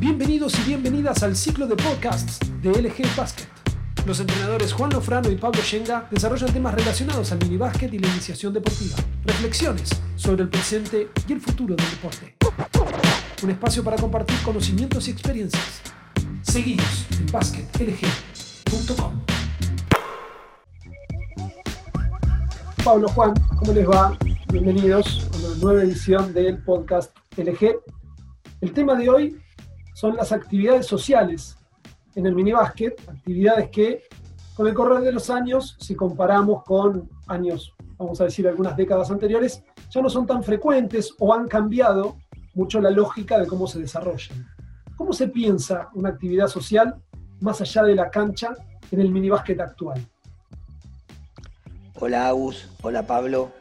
Bienvenidos y bienvenidas al ciclo de podcasts de LG Basket. Los entrenadores Juan Lofrano y Pablo Shenga desarrollan temas relacionados al minibásquet y la iniciación deportiva. Reflexiones sobre el presente y el futuro del deporte. Un espacio para compartir conocimientos y experiencias. Seguidos en basketlg.com. Pablo Juan, ¿cómo les va? Bienvenidos a una nueva edición del podcast LG. El tema de hoy son las actividades sociales en el minibásquet, actividades que con el correr de los años, si comparamos con años, vamos a decir algunas décadas anteriores, ya no son tan frecuentes o han cambiado mucho la lógica de cómo se desarrollan. ¿Cómo se piensa una actividad social más allá de la cancha en el minibásquet actual? Hola Agus, hola Pablo.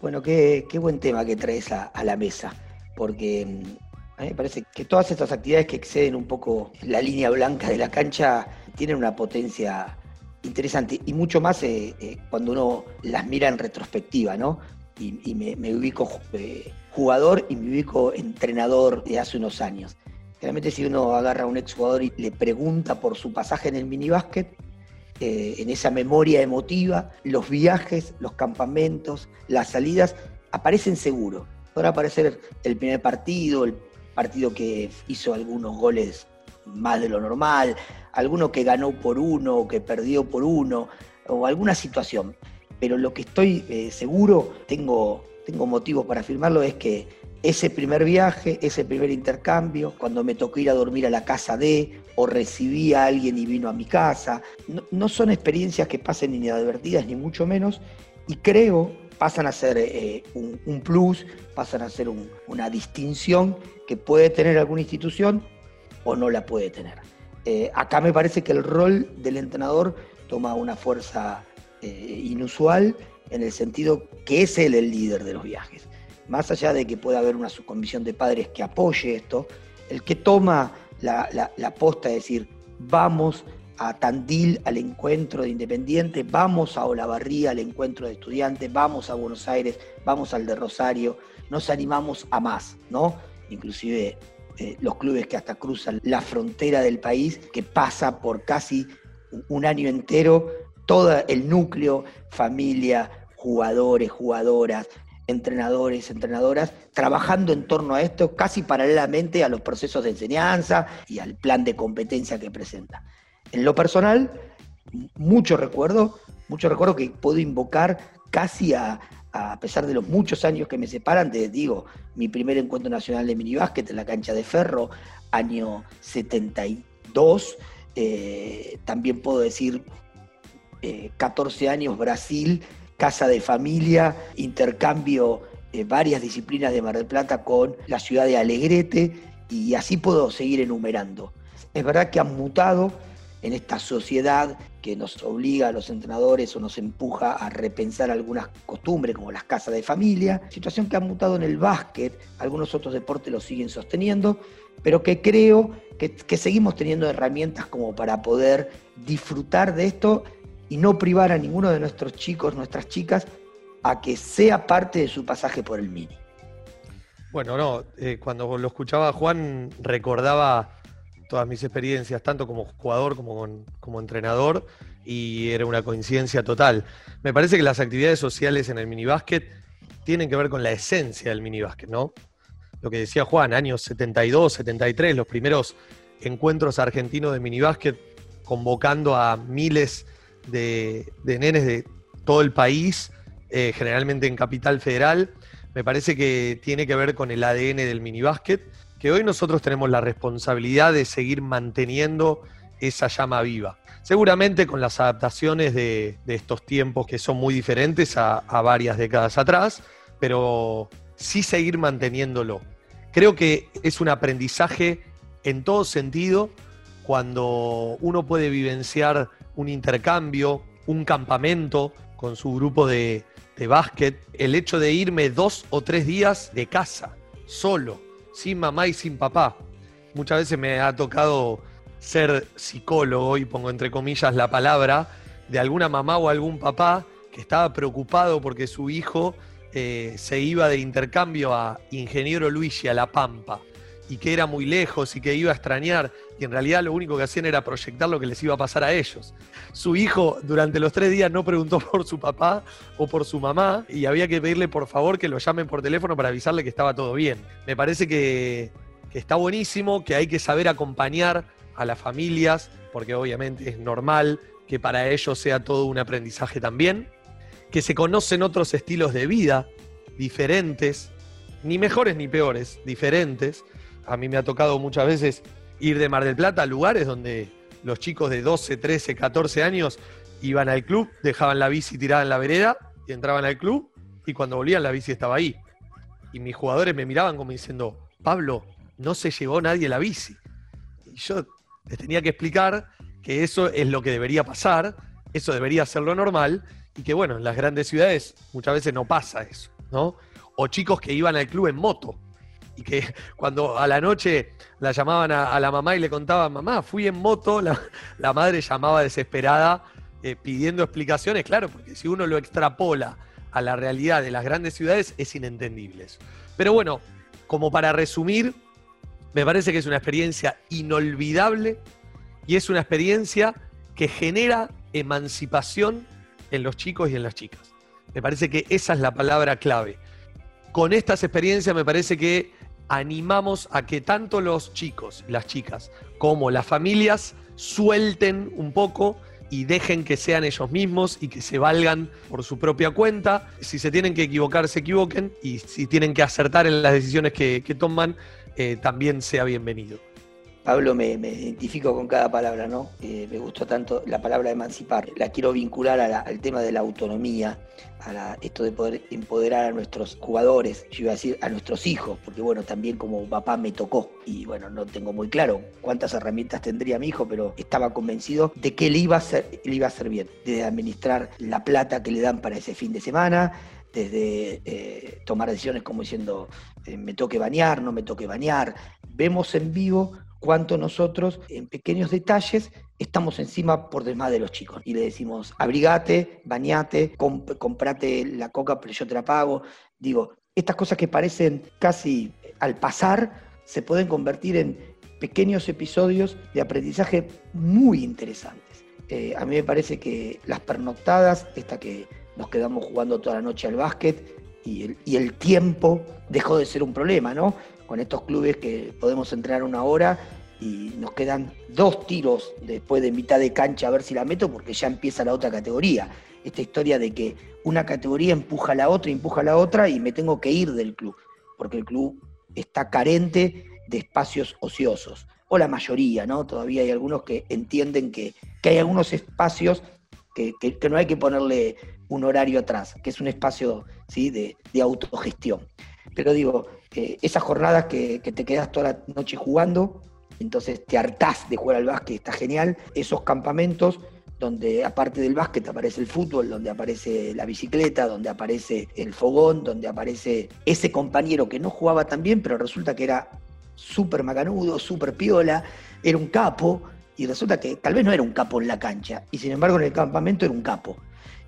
Bueno, qué, buen tema que traes a la mesa, porque mm, a mí me parece que todas estas actividades que exceden un poco la línea blanca de la cancha tienen una potencia interesante y mucho más eh, eh, cuando uno las mira en retrospectiva, ¿no? Y, me, ubico eh, jugador y me ubico entrenador de hace unos años. Realmente si uno agarra a un exjugador y le pregunta por su pasaje en el minibásquet, en esa memoria emotiva, los viajes, los campamentos, las salidas, aparecen seguro. Podrá aparecer el primer partido, el partido que hizo algunos goles más de lo normal, alguno que ganó por uno o que perdió por uno, o alguna situación. Pero lo que estoy eh, seguro, tengo, tengo motivos para afirmarlo, es que ese primer viaje, ese primer intercambio, cuando me tocó ir a dormir a la casa de, o recibí a alguien y vino a mi casa, no, son experiencias que pasen inadvertidas, ni mucho menos, y creo pasan a ser eh, un, plus, pasan a ser una distinción que puede tener alguna institución o no la puede tener. Eh, acá me parece que el rol del entrenador toma una fuerza eh, inusual en el sentido que es él el líder de los viajes. Más allá de que pueda haber una subcomisión de padres que apoye esto, el que toma la, posta de decir, vamos a Tandil al encuentro de Independiente, vamos a Olavarría al encuentro de estudiantes, vamos a Buenos Aires, vamos al de Rosario, nos animamos a más, ¿no? Inclusive eh, los clubes que hasta cruzan la frontera del país, que pasa por casi un año entero todo el núcleo, familia, jugadores, jugadoras, entrenadores, entrenadoras, trabajando en torno a esto casi paralelamente a los procesos de enseñanza y al plan de competencia que presenta. En lo personal, mucho recuerdo, mucho recuerdo que puedo invocar casi a, pesar de los muchos años que me separan, te digo, mi primer encuentro nacional de minibásquet en la cancha de Ferro, año 72, eh, también puedo decir 14 eh, años Brasil, casa de familia, intercambio eh, varias disciplinas de Mar del Plata con la ciudad de Alegrete y así puedo seguir enumerando. Es verdad que han mutado, en esta sociedad que nos obliga a los entrenadores o nos empuja a repensar algunas costumbres como las casas de familia, situación que ha mutado en el básquet, algunos otros deportes lo siguen sosteniendo, pero que creo que, seguimos teniendo herramientas como para poder disfrutar de esto y no privar a ninguno de nuestros chicos, nuestras chicas, a que sea parte de su pasaje por el mini. Bueno, no, eh, cuando lo escuchaba Juan recordaba todas mis experiencias, tanto como jugador como, como entrenador, y era una coincidencia total. Me parece que las actividades sociales en el minibásquet tienen que ver con la esencia del minibásquet, ¿no? Lo que decía Juan, años 72, 73, los primeros encuentros argentinos de minibásquet convocando a miles de, nenes de todo el país, eh, generalmente en Capital Federal, me parece que tiene que ver con el ADN del minibásquet que hoy nosotros tenemos la responsabilidad de seguir manteniendo esa llama viva. Seguramente con las adaptaciones de, estos tiempos que son muy diferentes a, varias décadas atrás, pero sí seguir manteniéndolo. Creo que es un aprendizaje en todo sentido cuando uno puede vivenciar un intercambio, un campamento con su grupo de, de básquet, el hecho de irme dos o tres días de casa, solo, sin mamá y sin papá. Muchas veces me ha tocado ser psicólogo, y pongo entre comillas la palabra, de alguna mamá o algún papá que estaba preocupado porque su hijo eh, se iba de intercambio a Ingeniero Luigi, a La Pampa. Y que era muy lejos y que iba a extrañar, y en realidad lo único que hacían era proyectar lo que les iba a pasar a ellos. Su hijo durante los tres días no preguntó por su papá o por su mamá y había que pedirle por favor que lo llamen por teléfono para avisarle que estaba todo bien. Me parece que, que está buenísimo, que hay que saber acompañar a las familias, porque obviamente es normal que para ellos sea todo un aprendizaje también, que se conocen otros estilos de vida diferentes, ni mejores ni peores, diferentes, a mí me ha tocado muchas veces ir de Mar del Plata a lugares donde los chicos de 12, 13, 14 años iban al club, dejaban la bici tirada en la vereda y entraban al club y cuando volvían la bici estaba ahí. Y mis jugadores me miraban como diciendo, Pablo, no se llevó nadie la bici. Y yo les tenía que explicar que eso es lo que debería pasar, eso debería ser lo normal y que bueno, en las grandes ciudades muchas veces no pasa eso, ¿no? O chicos que iban al club en moto y que cuando a la noche la llamaban a, la mamá y le contaban, mamá, fui en moto, la, madre llamaba desesperada eh, pidiendo explicaciones, claro, porque si uno lo extrapola a la realidad de las grandes ciudades es inentendible. Pero bueno, como para resumir, me parece que es una experiencia inolvidable y es una experiencia que genera emancipación en los chicos y en las chicas. Me parece que esa es la palabra clave. Con estas experiencias me parece que animamos a que tanto los chicos, las chicas, como las familias suelten un poco y dejen que sean ellos mismos y que se valgan por su propia cuenta. Si se tienen que equivocar, se equivoquen y si tienen que acertar en las decisiones que, toman, eh, también sea bienvenido. Pablo, me, identifico con cada palabra, ¿no? Eh, me gustó tanto la palabra emancipar. La quiero vincular al tema de la autonomía, a esto de poder empoderar a nuestros jugadores, yo iba a decir a nuestros hijos, porque bueno, también como papá me tocó y bueno, no tengo muy claro cuántas herramientas tendría mi hijo, pero estaba convencido de que le iba a hacer, le iba a hacer bien, de administrar la plata que le dan para ese fin de semana, desde eh, tomar decisiones como diciendo eh, me toque bañar, no me toque bañar. Vemos en vivo cuánto nosotros, en pequeños detalles, estamos encima por demás de los chicos. Y le decimos, abrigate, bañate, comprate la coca, pero yo te la pago. Digo, estas cosas que parecen casi al pasar, se pueden convertir en pequeños episodios de aprendizaje muy interesantes. Eh, a mí me parece que las pernoctadas, esta que nos quedamos jugando toda la noche al básquet, y el, y el tiempo dejó de ser un problema, ¿no? Con estos clubes que podemos entrar una hora y nos quedan dos tiros después de mitad de cancha a ver si la meto porque ya empieza la otra categoría. Esta historia de que una categoría empuja a la otra, empuja a la otra y me tengo que ir del club, porque el club está carente de espacios ociosos. O la mayoría, ¿no? Todavía hay algunos que entienden que, hay algunos espacios que, no hay que ponerle un horario atrás, que es un espacio ¿sí? de, de autogestión. Pero digo, esas jornadas que, te quedas toda la noche jugando, entonces te hartás de jugar al básquet, está genial. Esos campamentos donde aparte del básquet aparece el fútbol, donde aparece la bicicleta, donde aparece el fogón, donde aparece ese compañero que no jugaba tan bien, pero resulta que era súper macanudo, súper piola, era un capo, y resulta que tal vez no era un capo en la cancha, y sin embargo en el campamento era un capo.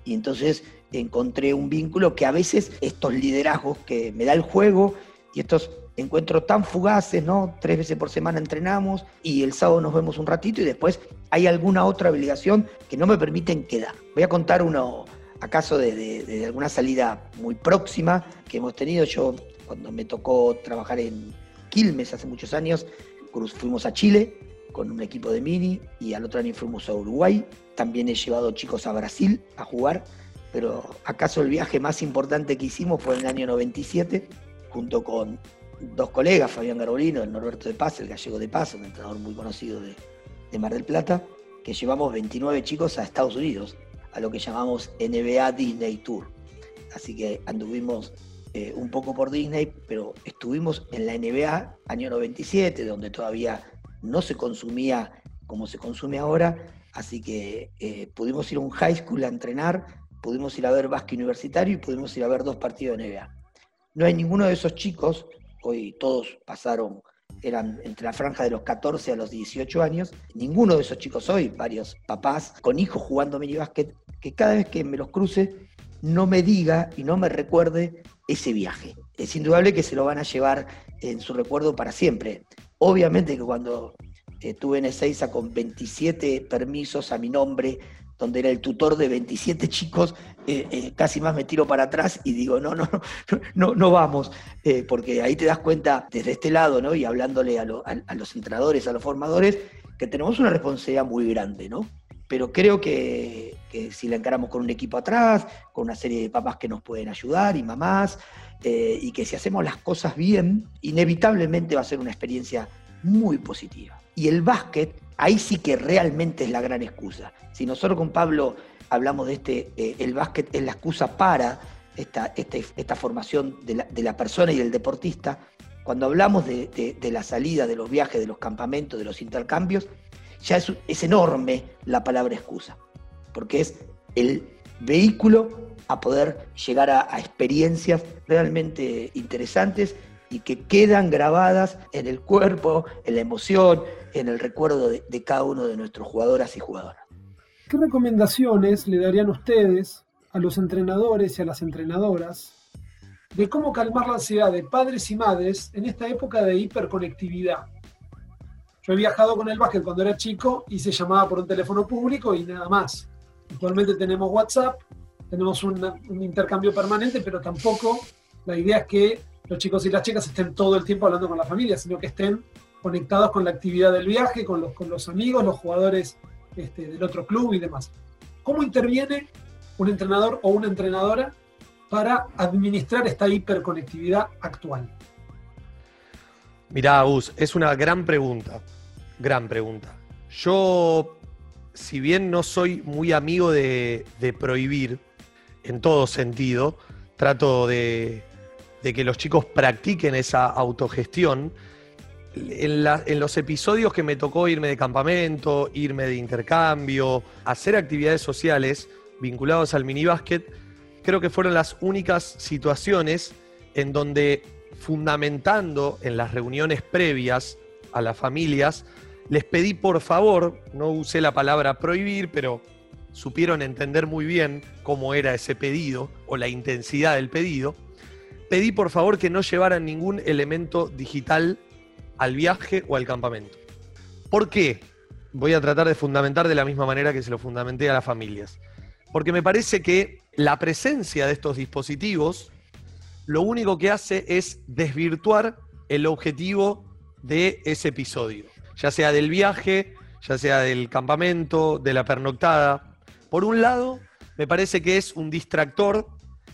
Y entonces encontré un vínculo que a veces estos liderazgos que me da el juego y estos encuentros tan fugaces, ¿no? Tres veces por semana entrenamos y el sábado nos vemos un ratito y después hay alguna otra obligación que no me permiten quedar. Voy a contar uno, acaso de, alguna salida muy próxima que hemos tenido. Yo, cuando me tocó trabajar en Quilmes hace muchos años, fuimos a Chile con un equipo de mini y al otro año fuimos a Uruguay. También he llevado chicos a Brasil a jugar, pero acaso el viaje más importante que hicimos fue en el año 97 junto con dos colegas, Fabián Garbolino, el Norberto de Paz, el gallego de Paz, un entrenador muy conocido de, Mar del Plata, que llevamos 29 chicos a Estados Unidos, a lo que llamamos NBA Disney Tour. Así que anduvimos eh, un poco por Disney, pero estuvimos en la NBA año 97, donde todavía no se consumía como se consume ahora, así que eh, pudimos ir a un high school a entrenar, pudimos ir a ver básquet universitario y pudimos ir a ver dos partidos de NBA. No hay ninguno de esos chicos, hoy todos pasaron, eran entre la franja de los 14 a los 18 años, ninguno de esos chicos hoy, varios papás con hijos jugando minibásquet, que cada vez que me los cruce no me diga y no me recuerde ese viaje. es indudable que se lo van a llevar en su recuerdo para siempre. Obviamente que cuando estuve en Ezeiza con 27 permisos a mi nombre, donde era el tutor de 27 chicos, eh, eh, casi más me tiro para atrás y digo, no, no, no, no, no vamos, eh, porque ahí te das cuenta desde este lado, ¿no? Y hablándole a, a, los entrenadores, a los formadores, que tenemos una responsabilidad muy grande, ¿no? Pero creo que, que, si la encaramos con un equipo atrás, con una serie de papás que nos pueden ayudar y mamás, y que si hacemos las cosas bien, inevitablemente va a ser una experiencia muy positiva. Y el básquet, ahí sí que realmente es la gran excusa. Si nosotros con Pablo hablamos de este, eh, el básquet es la excusa para esta, esta, formación de la, persona y del deportista, cuando hablamos de, la salida, de los viajes, de los campamentos, de los intercambios, ya es, enorme la palabra excusa, porque es el vehículo a poder llegar a experiencias realmente interesantes y que quedan grabadas en el cuerpo, en la emoción, en el recuerdo de, cada uno de nuestros jugadoras y jugadoras. ¿Qué recomendaciones le darían ustedes a los entrenadores y a las entrenadoras de cómo calmar la ansiedad de padres y madres en esta época de hiperconectividad? Yo he viajado con el básquet cuando era chico y se llamaba por un teléfono público y nada más. Actualmente tenemos WhatsApp, tenemos un, un intercambio permanente, pero tampoco la idea es que los chicos y las chicas estén todo el tiempo hablando con la familia, sino que estén conectados con la actividad del viaje, con los, con los amigos, los jugadores este, del otro club y demás. ¿Cómo interviene un entrenador o una entrenadora para administrar esta hiperconectividad actual? Mirá, Gus, es una gran pregunta, gran pregunta. Yo, si bien no soy muy amigo de, prohibir en todo sentido, trato de que los chicos practiquen esa autogestión. En, los episodios que me tocó irme de campamento, irme de intercambio, hacer actividades sociales vinculadas al minibásquet, creo que fueron las únicas situaciones en donde, fundamentando en las reuniones previas a las familias, les pedí por favor, no usé la palabra prohibir, pero supieron entender muy bien cómo era ese pedido o la intensidad del pedido, pedí por favor que no llevaran ningún elemento digital al viaje o al campamento. ¿Por qué? Voy a tratar de fundamentar de la misma manera que se lo fundamenté a las familias. Porque me parece que la presencia de estos dispositivos lo único que hace es desvirtuar el objetivo de ese episodio, ya sea del viaje, ya sea del campamento, de la pernoctada. Por un lado, me parece que es un distractor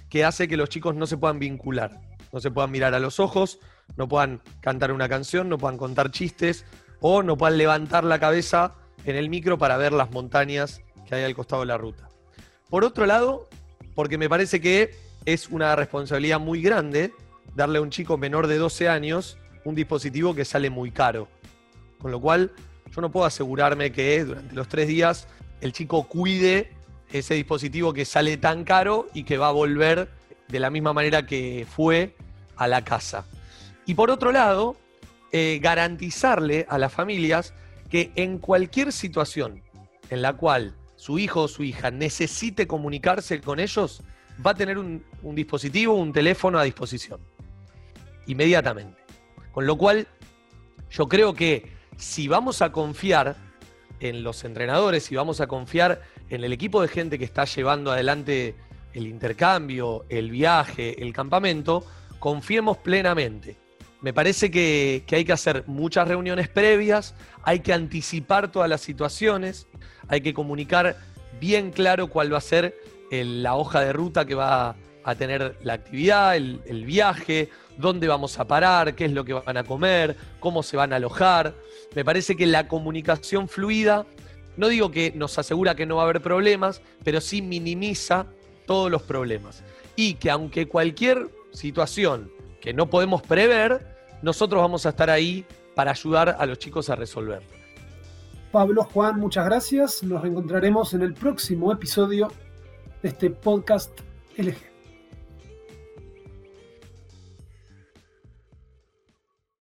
que hace que los chicos no se puedan vincular, no se puedan mirar a los ojos, no puedan cantar una canción, no puedan contar chistes o no puedan levantar la cabeza en el micro para ver las montañas que hay al costado de la ruta. Por otro lado, porque me parece que es una responsabilidad muy grande darle a un chico menor de 12 años un dispositivo que sale muy caro. Con lo cual, yo no puedo asegurarme que durante los tres días el chico cuide ese dispositivo que sale tan caro y que va a volver de la misma manera que fue a la casa. Y por otro lado, eh, garantizarle a las familias que en cualquier situación en la cual su hijo o su hija necesite comunicarse con ellos, va a tener un, un dispositivo, un teléfono a disposición. Inmediatamente. Con lo cual, yo creo que si vamos a confiar en los entrenadores, si vamos a confiar en el equipo de gente que está llevando adelante el intercambio, el viaje, el campamento, confiemos plenamente. Me parece que, hay que hacer muchas reuniones previas, hay que anticipar todas las situaciones, hay que comunicar bien claro cuál va a ser la hoja de ruta que va a tener la actividad, el, el viaje, dónde vamos a parar, qué es lo que van a comer, cómo se van a alojar. Me parece que la comunicación fluida no digo que nos asegura que no va a haber problemas, pero sí minimiza todos los problemas. Y que aunque cualquier situación que no podemos prever, nosotros vamos a estar ahí para ayudar a los chicos a resolver. Pablo, Juan, muchas gracias. Nos reencontraremos en el próximo episodio de este podcast LG.